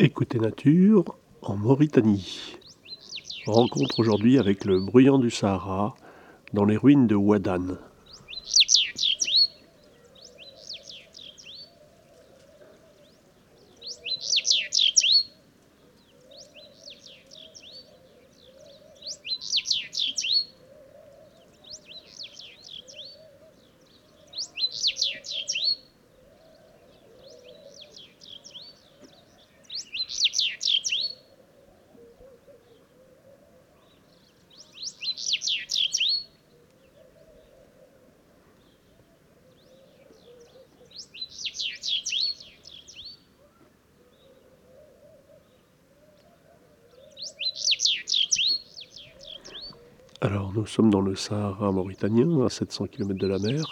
Écoutez Nature en Mauritanie. Rencontre aujourd'hui avec le bruyant du Sahara dans les ruines de Ouadan. Alors nous sommes dans le Sahara mauritanien, à 700 km de la mer.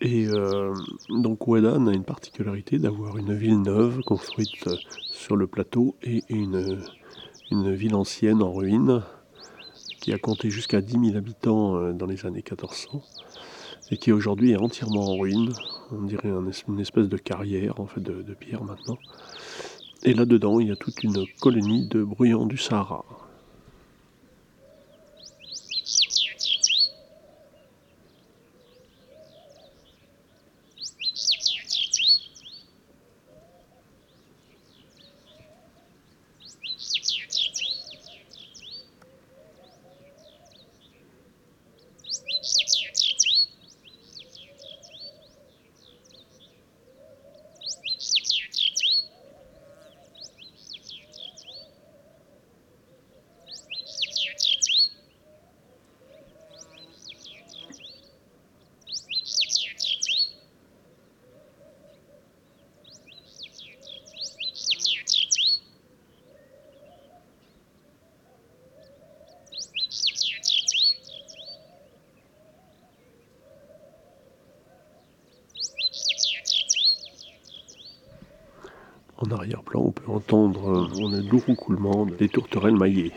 Et euh, donc Ouadan a une particularité d'avoir une ville neuve construite sur le plateau et une, ville ancienne en ruine qui a compté jusqu'à 10 000 habitants euh, dans les années 1400 et qui aujourd'hui est entièrement en ruine. On dirait une espèce de carrière en fait de pierre maintenant. Et là-dedans, il y a toute une colonie de bruyants du Sahara. En arrière-plan, on peut entendre un doux roucoulement des tourterelles maillées.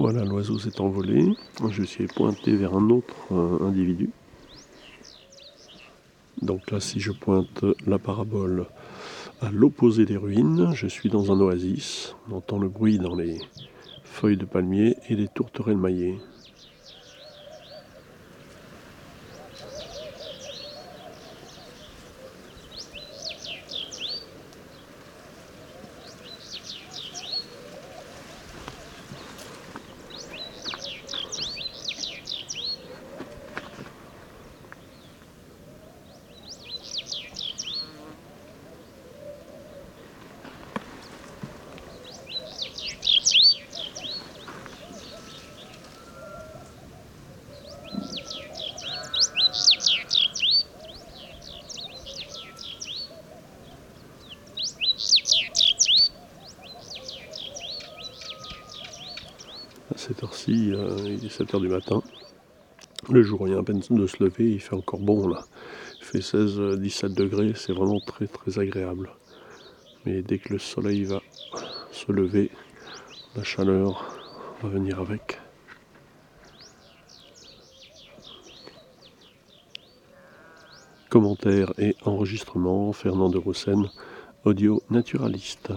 Voilà, l'oiseau s'est envolé. Je suis pointé vers un autre euh, individu. Donc là, si je pointe la parabole à l'opposé des ruines, je suis dans un oasis. On entend le bruit dans les feuilles de palmier et les tourterelles maillées. Cette heure-ci, euh, il est 7h du matin. Le jour vient à peine de se lever, il fait encore bon là. Il fait 16-17 degrés, c'est vraiment très très agréable. Mais dès que le soleil va se lever, la chaleur va venir avec. Commentaires et enregistrements, Fernand de audio naturaliste.